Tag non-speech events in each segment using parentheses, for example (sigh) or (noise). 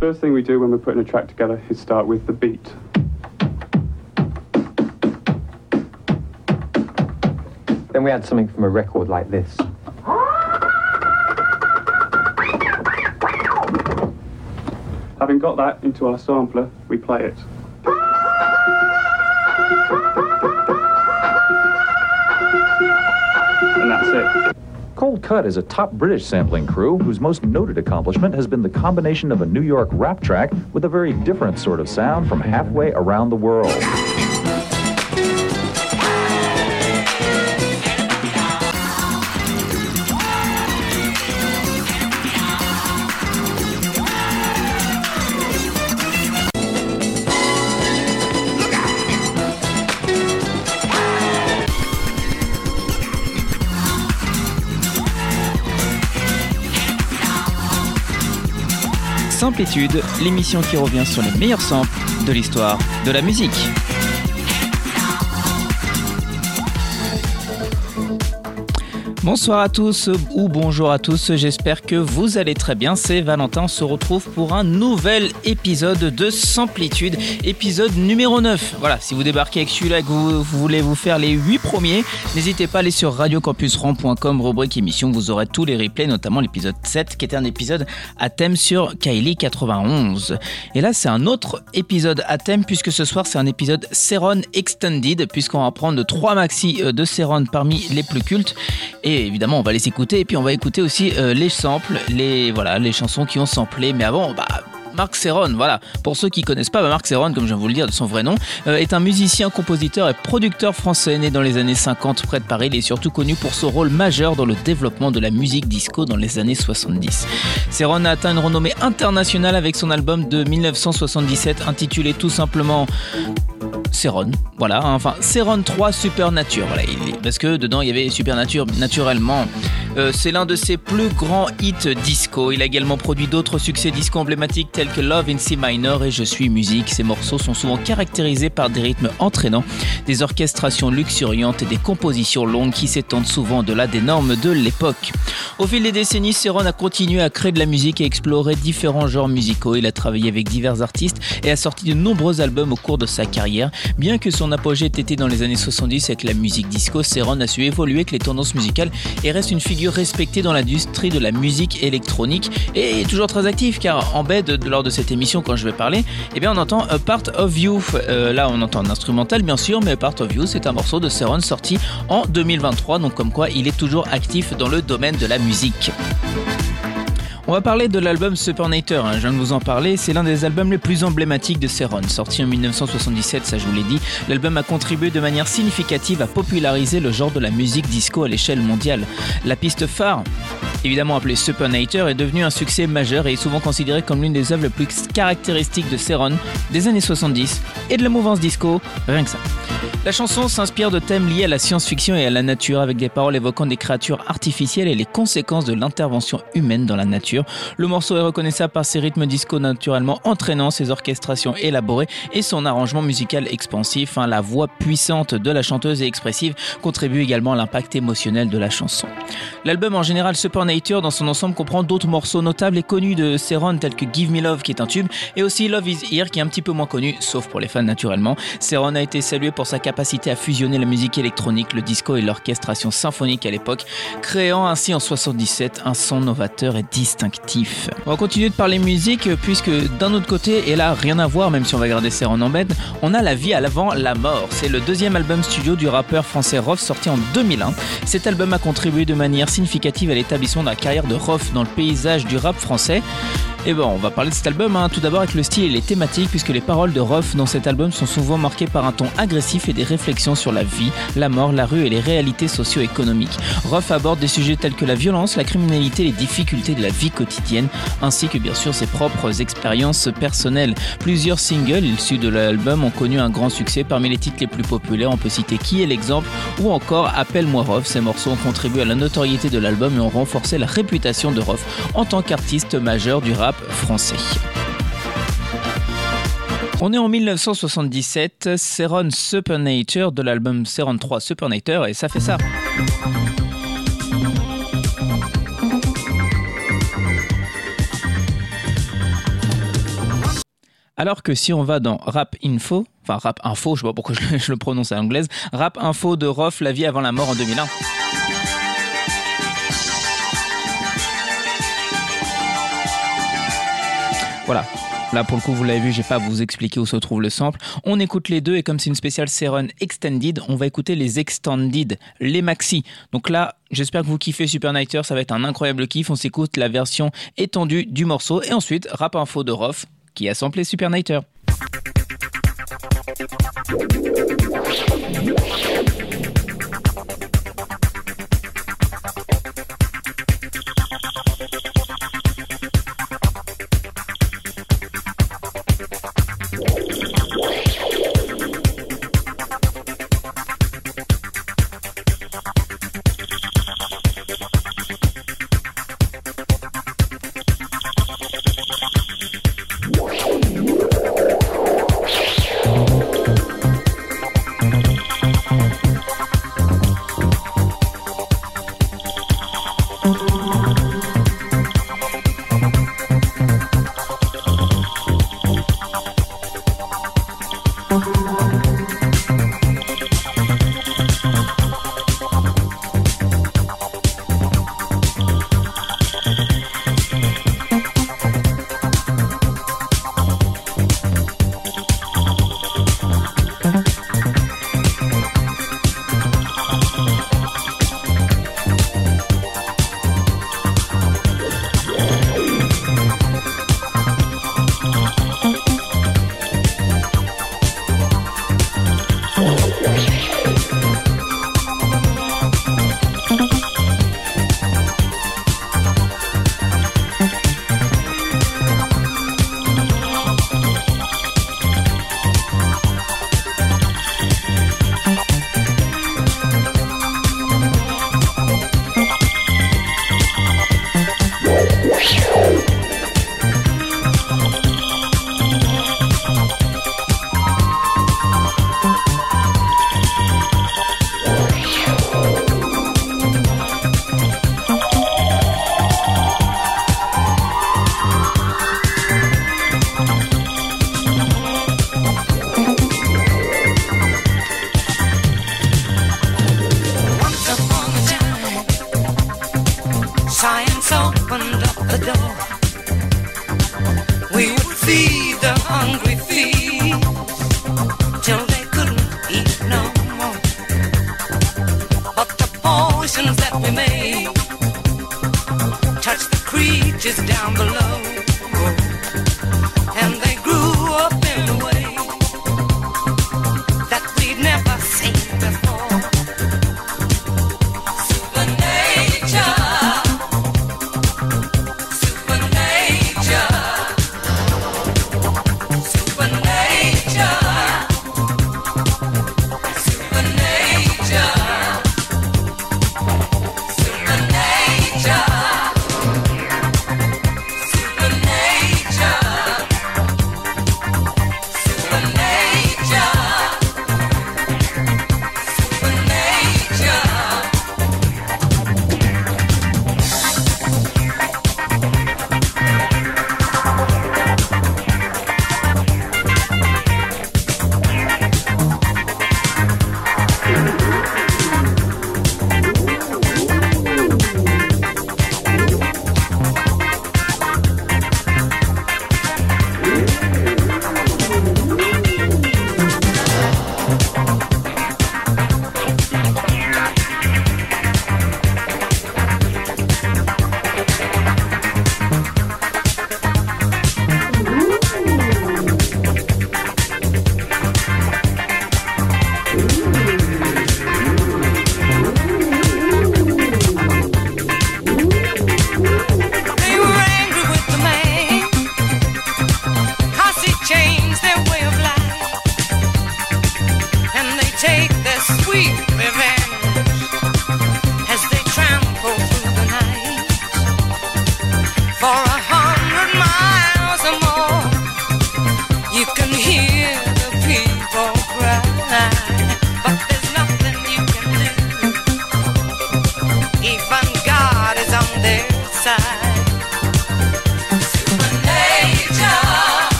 First thing we do when we're putting a track together is start with the beat. Then we add something from a record like this. Having got that into our sampler, we play it. And that's it. Cold Cut is a top British sampling crew whose most noted accomplishment has been the combination of a New York rap track with a very different sort of sound from halfway around the world. L'émission qui revient sur les meilleurs samples de l'histoire de la musique. Bonsoir à tous ou bonjour à tous, j'espère que vous allez très bien. C'est Valentin, on se retrouve pour un nouvel épisode de Samplitude, épisode numéro 9. Voilà, si vous débarquez avec celui-là que vous, voulez vous faire les 8 premiers, n'hésitez pas à aller sur radiocampusrand.com, rubrique émission, vous aurez tous les replays, notamment l'épisode 7 qui était un épisode à thème sur Kylie 91. Et là, c'est un autre épisode à thème puisque ce soir, c'est un épisode Seron Extended, puisqu'on va prendre trois maxi de Seron parmi les plus cultes. Évidemment, on va les écouter et puis on va écouter aussi euh, les samples, les voilà, les chansons qui ont samplé. Mais avant, bah Marc Serron, voilà. Pour ceux qui connaissent pas, bah, Marc Serron, comme je viens de vous le dire de son vrai nom, euh, est un musicien, compositeur et producteur français né dans les années 50 près de Paris. Il est surtout connu pour son rôle majeur dans le développement de la musique disco dans les années 70. Serron a atteint une renommée internationale avec son album de 1977 intitulé tout simplement Seron, voilà, enfin Seron 3 Supernature, voilà, il- parce que dedans il y avait Supernature naturellement. Euh, c'est l'un de ses plus grands hits disco. Il a également produit d'autres succès disco emblématiques tels que Love in C minor et Je suis musique. Ses morceaux sont souvent caractérisés par des rythmes entraînants, des orchestrations luxuriantes et des compositions longues qui s'étendent souvent au-delà des normes de l'époque. Au fil des décennies, Seron a continué à créer de la musique et explorer différents genres musicaux. Il a travaillé avec divers artistes et a sorti de nombreux albums au cours de sa carrière. Bien que son apogée ait été dans les années 70 avec la musique disco, Seron a su évoluer avec les tendances musicales et reste une figure respectée dans l'industrie de la musique électronique et toujours très actif car en bed lors de cette émission quand je vais parler, eh bien on entend A Part of You. Euh, là on entend un instrumental bien sûr, mais Part of You c'est un morceau de Seron sorti en 2023, donc comme quoi il est toujours actif dans le domaine de la musique. On va parler de l'album Supernator, hein, je viens de vous en parler, c'est l'un des albums les plus emblématiques de Seron. Sorti en 1977, ça je vous l'ai dit, l'album a contribué de manière significative à populariser le genre de la musique disco à l'échelle mondiale. La piste phare, évidemment appelée Supernator, est devenue un succès majeur et est souvent considérée comme l'une des œuvres les plus caractéristiques de Seron des années 70 et de la mouvance disco, rien que ça. La chanson s'inspire de thèmes liés à la science-fiction et à la nature avec des paroles évoquant des créatures artificielles et les conséquences de l'intervention humaine dans la nature. Le morceau est reconnaissable par ses rythmes disco naturellement entraînants, ses orchestrations élaborées et son arrangement musical expansif. hein. La voix puissante de la chanteuse et expressive contribue également à l'impact émotionnel de la chanson. L'album en général Supernature dans son ensemble comprend d'autres morceaux notables et connus de Seron tels que Give Me Love qui est un tube et aussi Love Is Here qui est un petit peu moins connu sauf pour les fans naturellement. Seron a été salué pour sa capacité à fusionner la musique électronique, le disco et l'orchestration symphonique à l'époque, créant ainsi en 77 un son novateur et distinctif. On va continuer de parler musique puisque d'un autre côté, et là rien à voir même si on va garder Seron en bed, on a La vie à l'avant, la mort. C'est le deuxième album studio du rappeur français Rof sorti en 2001. Cet album a contribué de manière significative à l'établissement de la carrière de Rof dans le paysage du rap français. Et bon, on va parler de cet album hein, tout d'abord avec le style et les thématiques, puisque les paroles de Rof dans cet album sont souvent marquées par un ton agressif et des réflexions sur la vie, la mort, la rue et les réalités socio-économiques. Rof aborde des sujets tels que la violence, la criminalité, les difficultés de la vie quotidienne, ainsi que bien sûr ses propres expériences personnelles. Plusieurs singles issus de l'album ont connu un grand succès. Parmi les titres les plus populaires, on peut citer Qui est l'exemple ou encore Appelle-moi Rof. Ces morceaux ont contribué à la notoriété de l'album et ont renforcé la réputation de Rof en tant qu'artiste majeur du rap français. On est en 1977, Seron Supernature de l'album Seron 3 Supernature et ça fait ça. Alors que si on va dans Rap Info, enfin Rap Info, je sais pas pourquoi je, le prononce à l'anglaise, Rap Info de Rof, La vie avant la mort en 2001. Voilà. Là, pour le coup, vous l'avez vu, j'ai pas à vous expliquer où se trouve le sample. On écoute les deux et comme c'est une spéciale Seron Extended, on va écouter les Extended, les maxi. Donc là, j'espère que vous kiffez Super Nighter, ça va être un incroyable kiff. On s'écoute la version étendue du morceau et ensuite, rap info de Rof qui a samplé Super Nighter.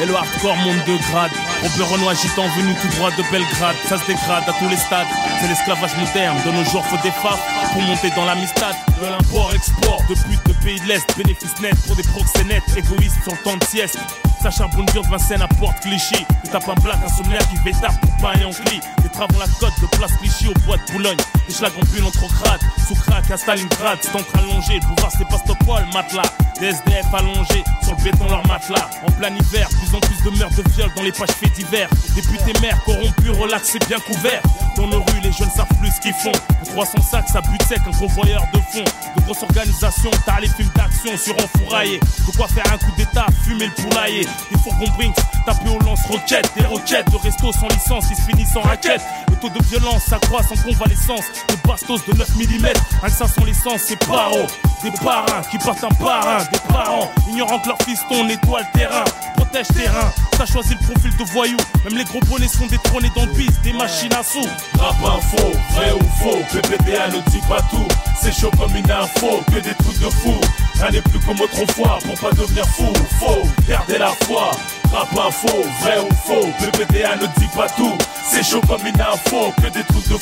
Et le hardcore monte de grade. Robert Renoir gitan venu tout droit de Belgrade, ça se dégrade à tous les stades. C'est l'esclavage moderne, de nos jours faut des femmes pour monter dans l'amistad. De l'import-export, de but de pays de l'Est, bénéfice net pour des proxénètes, égoïstes sur le temps de sieste. Ça charbonne dur de Vincennes à Porte Clichy. Tu tapes un black, un sommaire qui vétard pour pain et en cli. Des travaux la côte de place Clichy au bois de Boulogne. Des schlags en bulle entre crade, sous crack à Stalingrad. Encre allongé, le pouvoir c'est pas Stopol, matelas. Des SDF allongés, sur le béton leur matelas. En plein hiver, plus en plus de meurtres de viols dans les pages faits divers. Députés maires corrompus, relaxés, bien couverts. Dans nos rues, les jeunes savent plus ce qu'ils font. Pour 300 sacs, ça bute sec, un convoyeur de fond. De grosses organisations, t'as les films d'action sur enfouraillé. De quoi faire un coup d'état, fumer le poulailler. Des fourgons Brinks, taper au lance-roquettes. Des roquettes de resto sans licence, ils se finissent en raquette. Taux de violence s'accroît sans convalescence. Des bastos de 9 mm, un 500 l'essence, c'est paro. Des parrains qui partent un par un, des parents ignorant que leur fiston nettoie le terrain, protège terrain. T'as choisi le profil de voyou, même les gros bonnets sont détrônés dans le des machines à sous. Rap info, vrai ou faux, PPDA ne dit pas tout. C'est chaud comme une info, que des trucs de fou. N'est plus comme autrefois pour pas devenir fou. Faux, gardez la foi. Rap info, vrai ou faux, PPDA ne dit pas tout. C'est chaud comme une info, que des trucs de.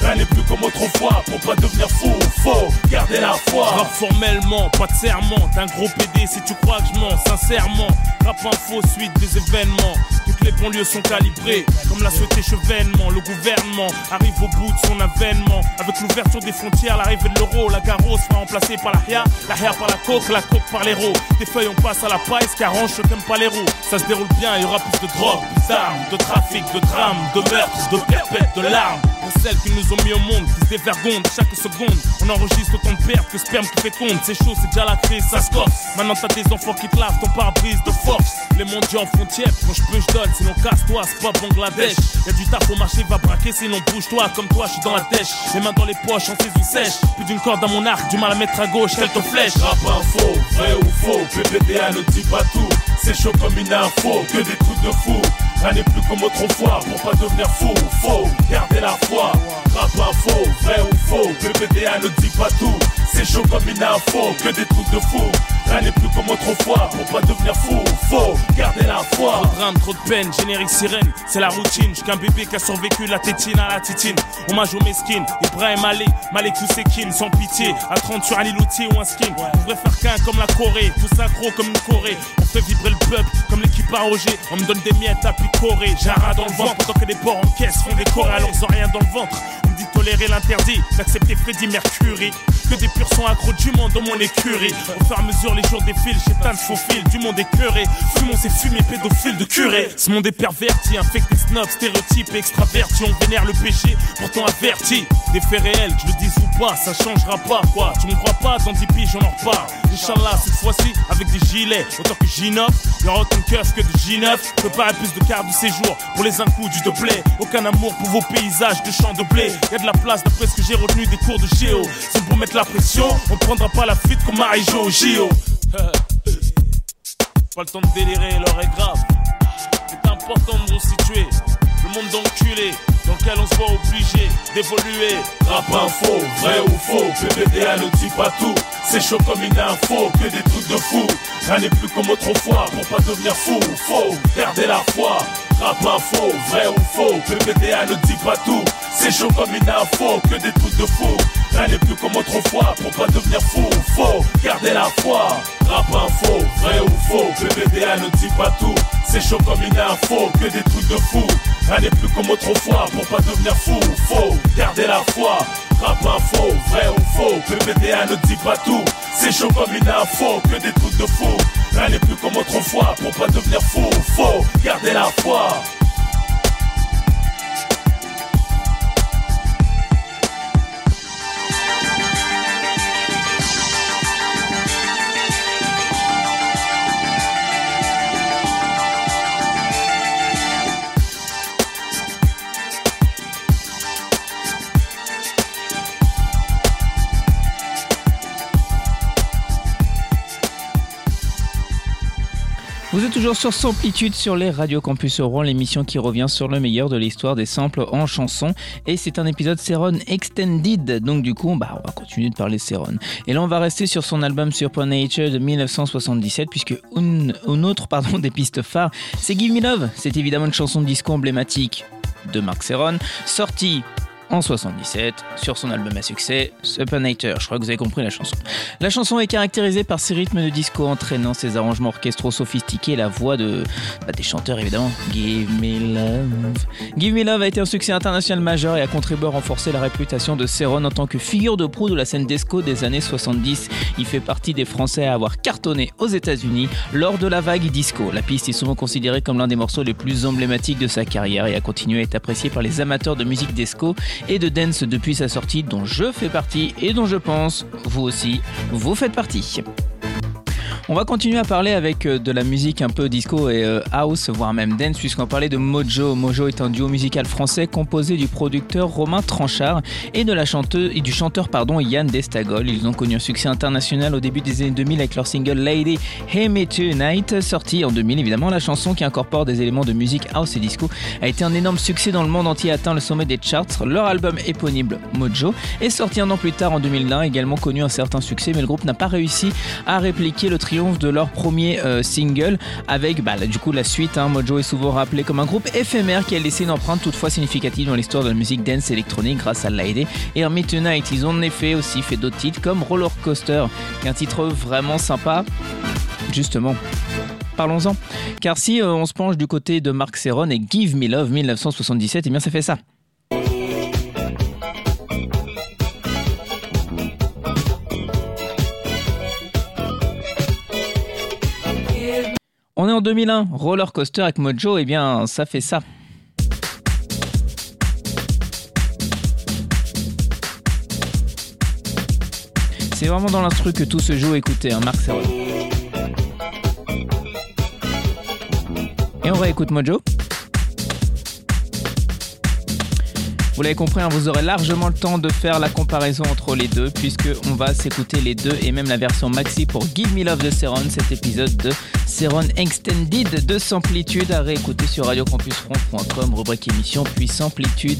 Rien n'est plus comme autrefois pour pas devenir fou. Faux, gardez la foi. Rap formellement, pas de serment. T'es un gros PD si tu crois que je mens, sincèrement. Rap info, suite des événements. Les banlieues sont calibrées, comme l'a souhaité Chevènement. Le gouvernement arrive au bout de son avènement. Avec l'ouverture des frontières, l'arrivée de l'euro, la carrosse sera remplacée par la HIA, la HIA par la coque, la coque par l'héros. Des feuilles, on passe à la paille, ce qui arrange ceux qui pas les roues. Ça se déroule bien, il y aura plus de drogue, d'armes, de trafic, de drames, de meurtres, de perpètes, de larmes. Celles qui nous ont mis au monde, qui se dévergondent chaque seconde. On enregistre autant de pertes que sperme qui féconde. C'est chaud, c'est déjà la crise, ça se corse. Maintenant t'as des enfants qui te lavent ton pare-brise de force. Les mendiants en frontière, quand je peux, je donne. Sinon casse-toi, c'est pas Bangladesh. Y'a du taf au marché, va braquer, sinon bouge-toi. Comme toi, je suis dans la dèche. Les mains dans les poches, en saison sèche. Plus d'une corde à mon arc, du mal à mettre à gauche, quelques flèches. Rap info, vrai ou faux, PPDA ne dit pas tout. C'est chaud comme une info, que des trucs de fou. Rien n'est plus comme autrefois pour pas devenir fou. Faux, gardez la foi. Rap info, vrai ou faux, PPDA ne dit pas tout. C'est chaud comme une info, que des trucs de fou. Rien n'est plus comme autrefois pour pas devenir fou. Faux, gardez la foi. Trop de trop de peine, générique sirène, c'est la routine. J'suis qu'un bébé qui a survécu la tétine à la titine. Hommage aux mesquines, Ibrahim Ali, Malik Ousekine, sans pitié. À 30 sur un iloutier ou un skin. On devrait faire qu'un comme la Corée, tout synchro comme une Corée. On fait vibrer le peuple comme l'équipe à Roger. On me donne des miettes à picorer. Rat dans le ventre pendant que les porcs en caisse font des corps alors ils ont rien dans le ventre. On l'interdit, d'accepter Freddy Mercury. Que des purs sont accros du monde dans mon écurie. Au fur et à mesure, les jours défilent, plein de faux fils, du monde écœuré. Fumons ces fumées pédophiles de curé. Ce monde est perverti, infecté, snob, stéréotype et extraverti. On vénère le péché, pourtant averti. Des faits réels, je le dise ou pas, ça changera pas quoi. Tu me crois pas, dans 10 piges, j'en en reparle. Inch'Allah, cette fois-ci, avec des gilets. Autant que J9, y'aura autant de que de J9. Préparez plus de cartes de séjour pour les incous du de blé. Aucun amour pour vos paysages de champs de blé. Y a de la place d'après ce que j'ai retenu des cours de géo. C'est pour mettre la pression, on prendra pas la fuite comme Marie-Jo au JO. (laughs) Pas le temps de délirer, l'heure est grave. C'est important de nous situer. Le monde d'enculé, dans lequel on se voit obligé d'évoluer. Rap info, vrai ou faux, PPDA ne dit pas tout. C'est chaud comme une info, que des de fou. Rien n'est plus comme autrefois pour pas devenir fou. Faux, gardez la foi. Rap info, vrai ou faux, PPDA ne dit pas tout. C'est chaud comme une info, que des trucs de fou. Rien n'est plus comme autrefois pour pas devenir fou. Faux, gardez la foi. Rap info, vrai ou faux, PPDA ne dit pas tout. C'est chaud comme une info, que des trucs de fou. Rien n'est plus comme autrefois pour pas devenir fou. Faux, gardez la foi. Rap info, vrai ou faux, PPDA ne dit pas tout. C'est chaud comme une info, que des trucs de fou. Rien n'est plus comme autrefois pour pas devenir fou. Faux, gardez la foi. Vous êtes toujours sur Samplitude sur les Radio Campus Rouen, l'émission qui revient sur le meilleur de l'histoire des samples en chanson. Et c'est un épisode Seron Extended. Donc du coup, bah, on va continuer de parler Seron. Et là, on va rester sur son album Surpoint Nature de 1977, puisque une, autre pardon, (laughs) des pistes phares, c'est Give Me Love. C'est évidemment une chanson de disco emblématique de Mark Serron, sortie en 77 sur son album à succès Supinator. Je crois que vous avez compris la chanson. La chanson est caractérisée par ses rythmes de disco entraînant ses arrangements orchestraux sophistiqués la voix de bah, des chanteurs évidemment. Give Me Love. Give Me Love a été un succès international majeur et a contribué à renforcer la réputation de Céron en tant que figure de proue de la scène disco des années 70. Il fait partie des Français à avoir cartonné aux États-Unis lors de la vague disco. La piste est souvent considérée comme l'un des morceaux les plus emblématiques de sa carrière et a continué à être appréciée par les amateurs de musique disco et de dance depuis sa sortie dont je fais partie et dont je pense vous aussi vous faites partie. On va continuer à parler avec euh, de la musique un peu disco et euh, house, voire même dance, puisqu'on parlait de Mojo. Mojo est un duo musical français composé du producteur Romain Tranchard et de la chanteuse et du chanteur pardon Yann Destagol. Ils ont connu un succès international au début des années 2000 avec leur single Lady Hey Me Tonight, sorti en 2000 évidemment. La chanson qui incorpore des éléments de musique house et disco a été un énorme succès dans le monde entier, atteint le sommet des charts. Leur album éponyme Mojo est sorti un an plus tard en 2001, également connu un certain succès, mais le groupe n'a pas réussi à répliquer le triomphe de leur premier euh, single avec bah, du coup la suite. Hein. Mojo est souvent rappelé comme un groupe éphémère qui a laissé une empreinte toutefois significative dans l'histoire de la musique dance électronique grâce à Lady et Hermit Tonight. Ils ont en effet aussi fait d'autres titres comme Roller Coaster, un titre vraiment sympa. Justement, parlons-en. Car si euh, on se penche du côté de Mark Serron et Give Me Love 1977, et eh bien ça fait ça. On est en 2001, Roller Coaster avec Mojo, et eh bien ça fait ça. C'est vraiment dans l'instru que tout se joue, écoutez, hein, Marc Serron. Et on réécoute Mojo. Vous l'avez compris, hein, vous aurez largement le temps de faire la comparaison entre les deux, puisque on va s'écouter les deux et même la version maxi pour Give Me Love de Seron, cet épisode de Seron Extended de Samplitude à réécouter sur radiocampusfront.com, rubrique émission puis Samplitude.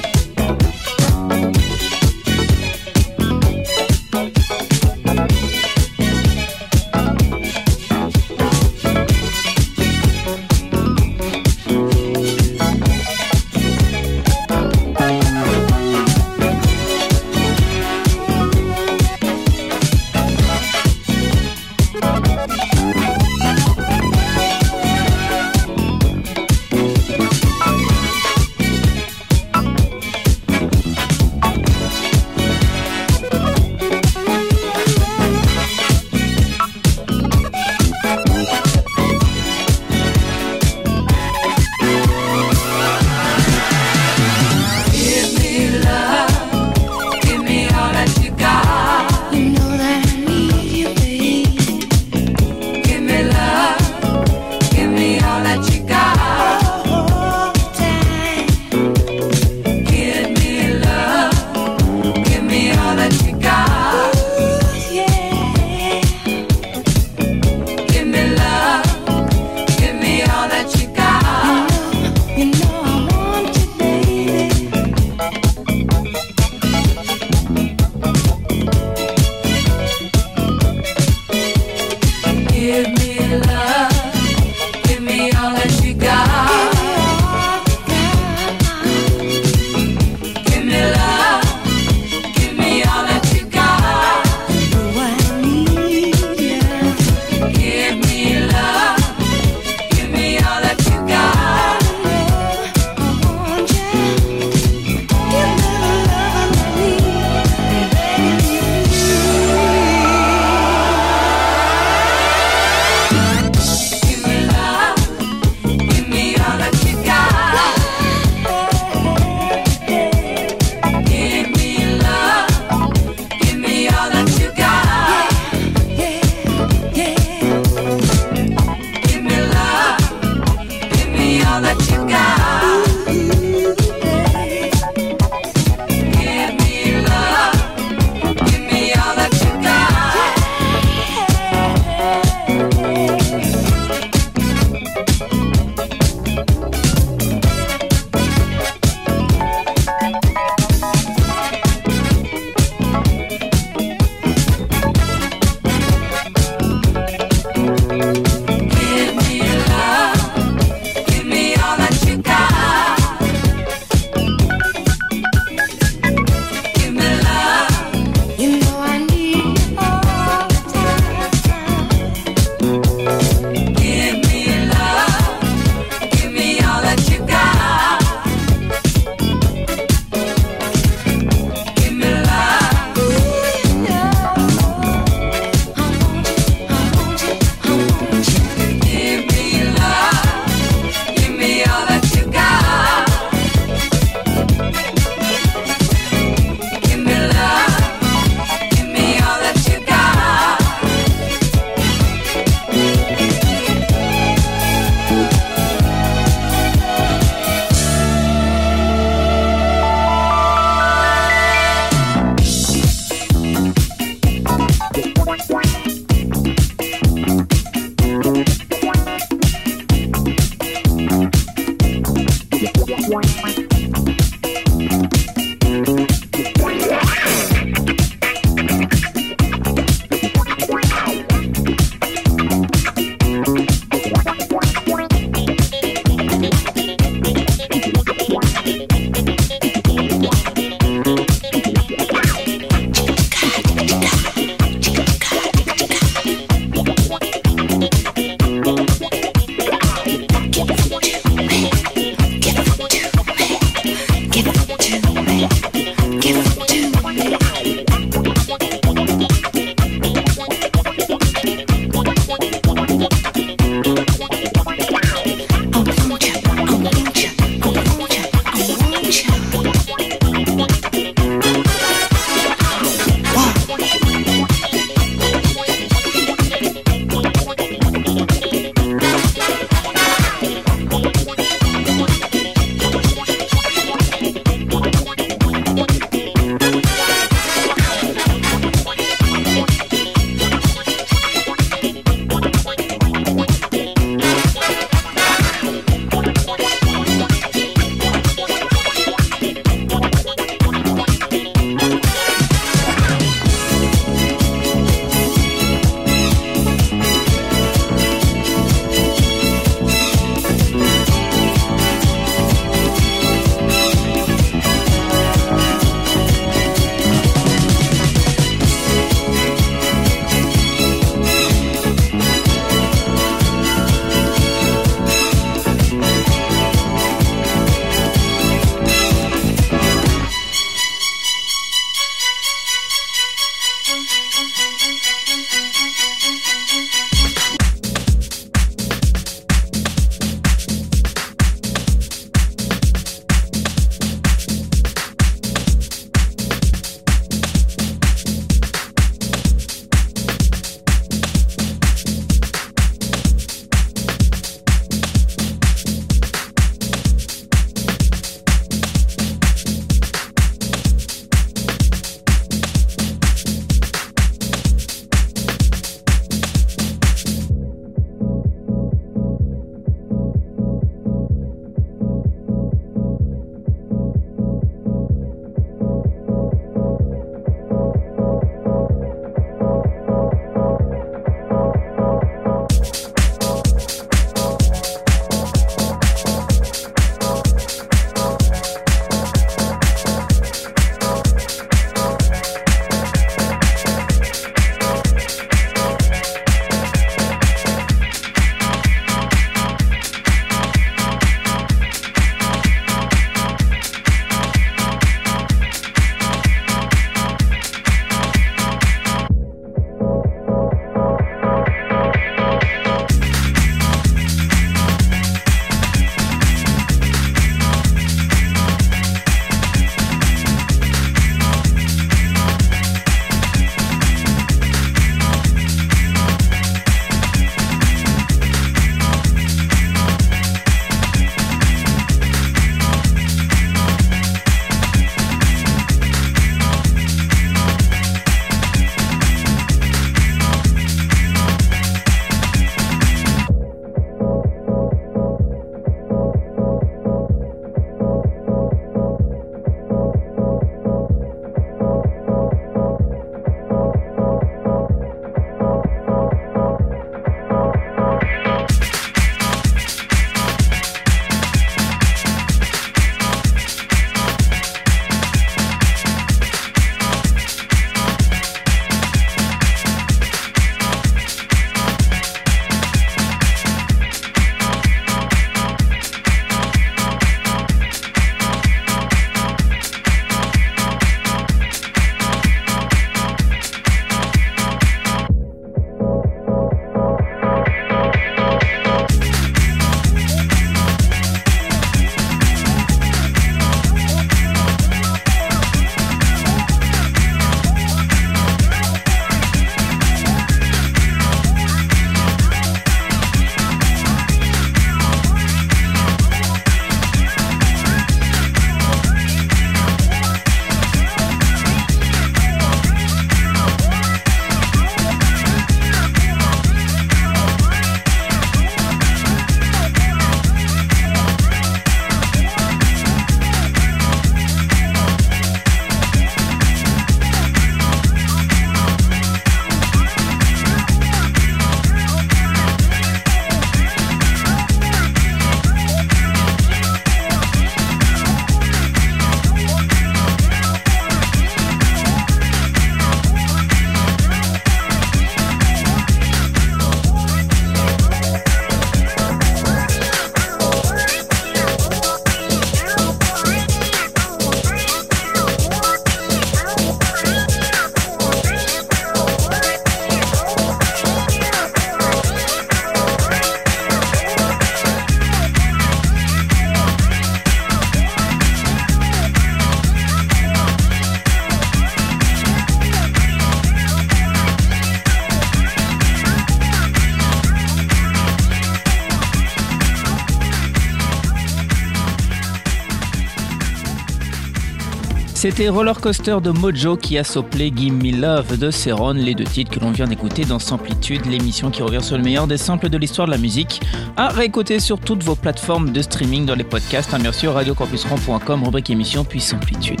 C'était Roller Coaster de Mojo qui a soplé Gimme Me Love de Seron, les deux titres que l'on vient d'écouter dans Samplitude, l'émission qui revient sur le meilleur des samples de l'histoire de la musique, à réécouter sur toutes vos plateformes de streaming dans les podcasts, hein, bien sûr, rubrique émission, puis Samplitude.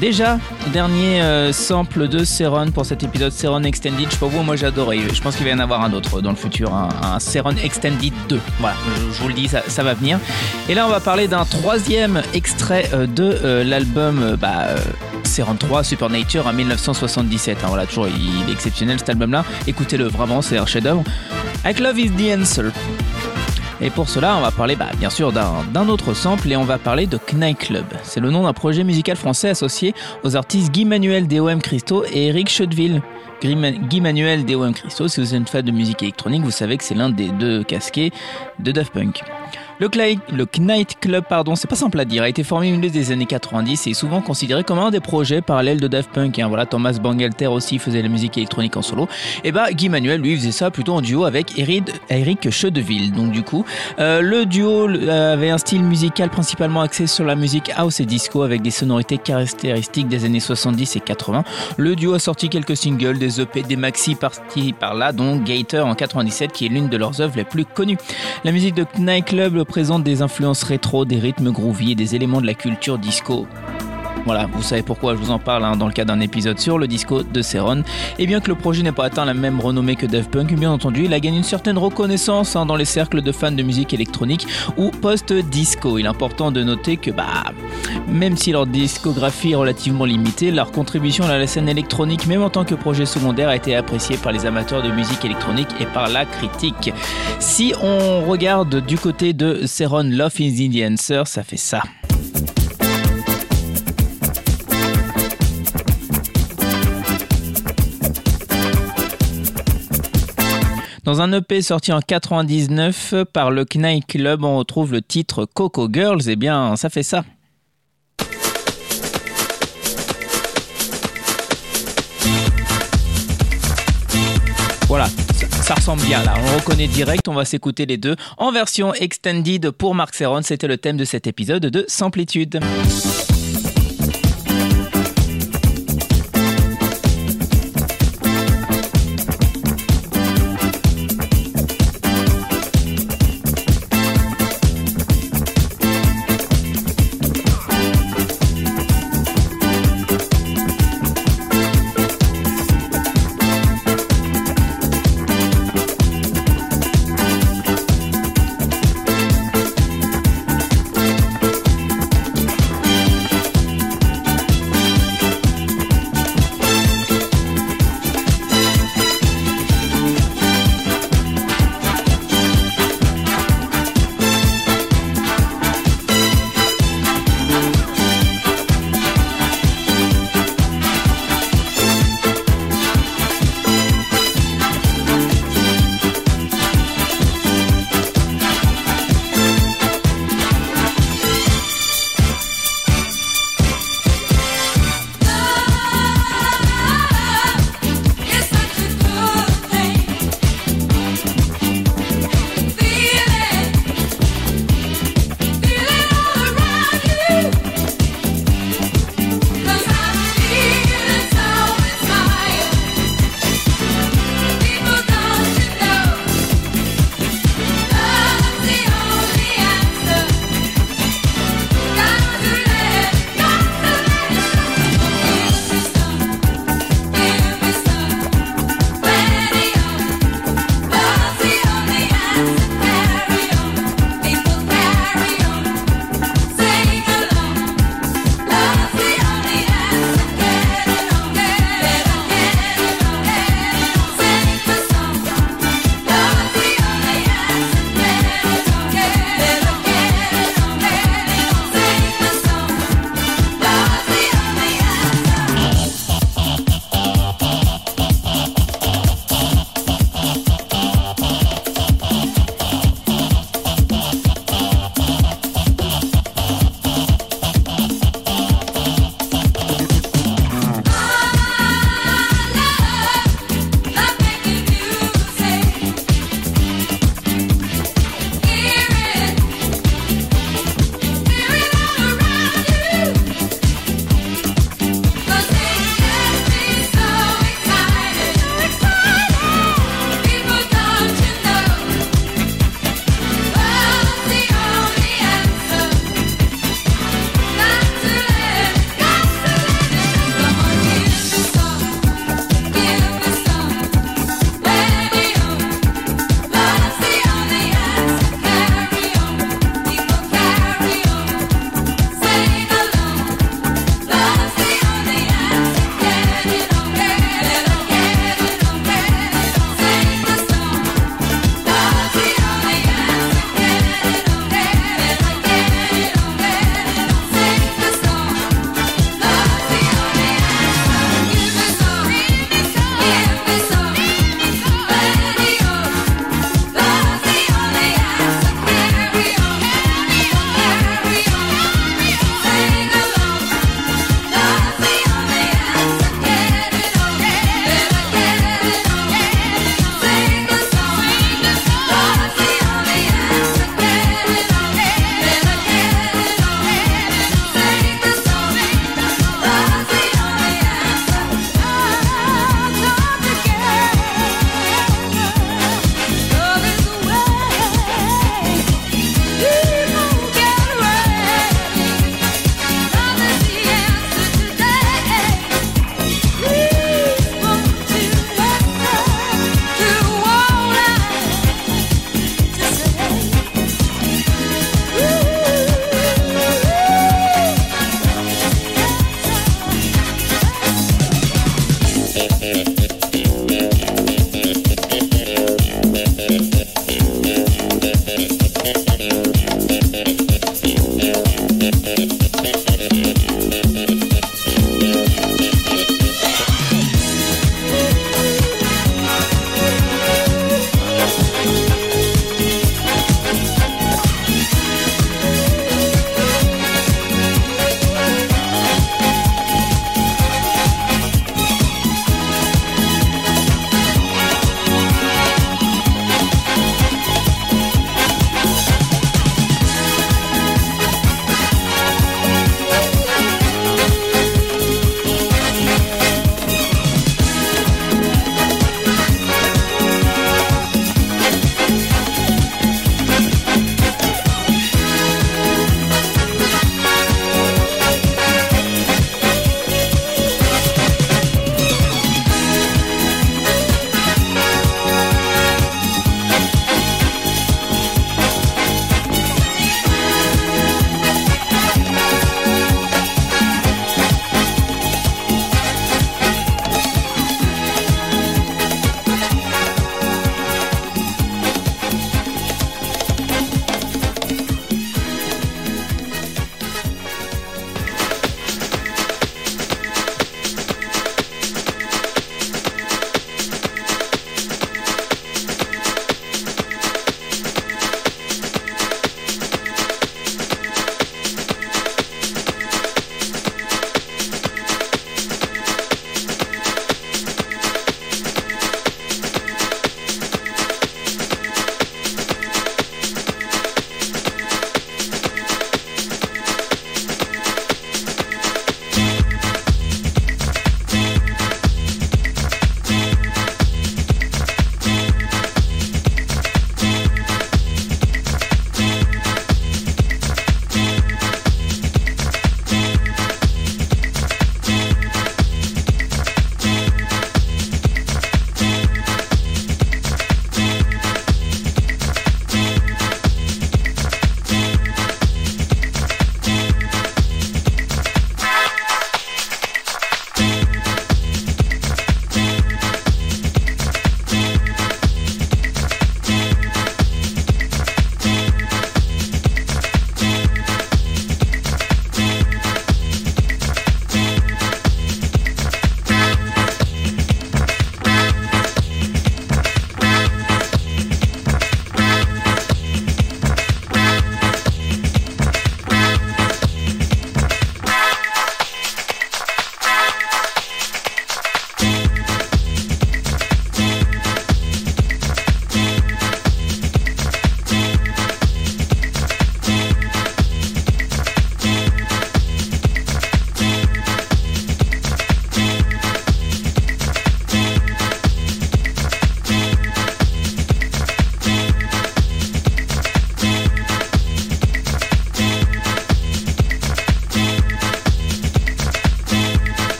Déjà, dernier euh, sample de Seron pour cet épisode Seron Extended. Je sais pas vous, moi j'ai adoré. Je pense qu'il va y en avoir un autre dans le futur, un, un Seron Extended 2. Voilà, je, vous le dis, ça, va venir. Et là, on va parler d'un troisième extrait euh, de euh, l'album bah, Seron 3 Supernature en 1977. Hein, voilà, toujours il est exceptionnel cet album-là. Écoutez-le, vraiment, c'est un chef-d'œuvre. Avec Love is the Answer. Et pour cela, on va parler bah, bien sûr d'un autre sample et on va parler de Knight Club. C'est le nom d'un projet musical français associé aux artistes Guy Manuel DOM Christo et Eric Chedeville. Guy Manuel DOM Christo, si vous êtes une fan de musique électronique, vous savez que c'est l'un des deux casquets de Daft Punk. Le, le Knight Club, pardon, c'est pas simple à dire, a été formé au milieu des années 90 et est souvent considéré comme un des projets parallèles de Daft Punk. Hein. Voilà, Thomas Bangalter aussi faisait la musique électronique en solo. Et bah, Guy Manuel, lui, faisait ça plutôt en duo avec Eric Chedeville. Donc, du coup, euh, le duo avait un style musical principalement axé sur la musique house et disco avec des sonorités caractéristiques des années 70 et 80. Le duo a sorti quelques singles, des EP, des maxi par-ci par-là, dont Gator en 97 qui est l'une de leurs œuvres les plus connues. La musique de Knight Club présente des influences rétro, des rythmes groovy et des éléments de la culture disco. Voilà, vous savez pourquoi je vous en parle hein, dans le cadre d'un épisode sur le disco de Seron. Et bien que le projet n'ait pas atteint la même renommée que Daft Punk, bien entendu, il a gagné une certaine reconnaissance hein, dans les cercles de fans de musique électronique ou post-disco. Il est important de noter que, bah, même si leur discographie est relativement limitée, leur contribution à la scène électronique, même en tant que projet secondaire, a été appréciée par les amateurs de musique électronique et par la critique. Si on regarde du côté de Seron Love is the Answer, ça fait ça. Dans un EP sorti en 99 par le Knight Club, on retrouve le titre Coco Girls. Eh bien, ça fait ça. Voilà, ça, ressemble bien là. On reconnaît direct, on va s'écouter les deux en version extended pour Mark Serron. C'était le thème de cet épisode de Samplitude.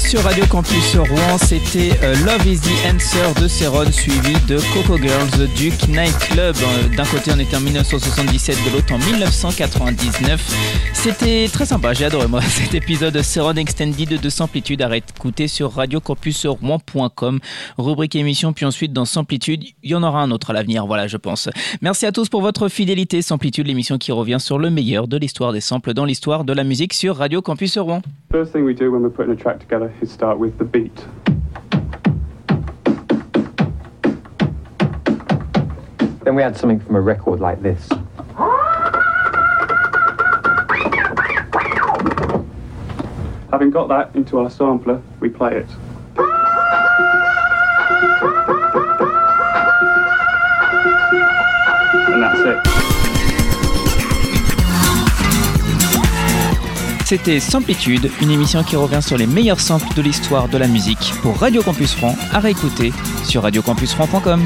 Sur Radio Campus Rouen, c'était euh, Love is the Answer de Céron, suivi de Coco Girls Duke Night Club. Euh, d'un côté, on était en 1977, de l'autre en 1999. C'était très sympa, j'ai adoré moi (laughs) cet épisode Céron Extended de Samplitude à écouter sur radiocampusrouen.com, rubrique émission, puis ensuite dans Samplitude, il y en aura un autre à l'avenir, voilà, je pense. Merci à tous pour votre fidélité. Samplitude, l'émission qui revient sur le meilleur de l'histoire des samples dans l'histoire de la musique sur Radio Campus Rouen. First thing we do when we're putting track together is start with the beat. Then we add something from a record like this. Having got that into our sampler, we play it. And that's it. C'était Samplitude, une émission qui revient sur les meilleurs samples de l'histoire de la musique pour Radio Campus Franc, à réécouter sur radiocampusfranc.com.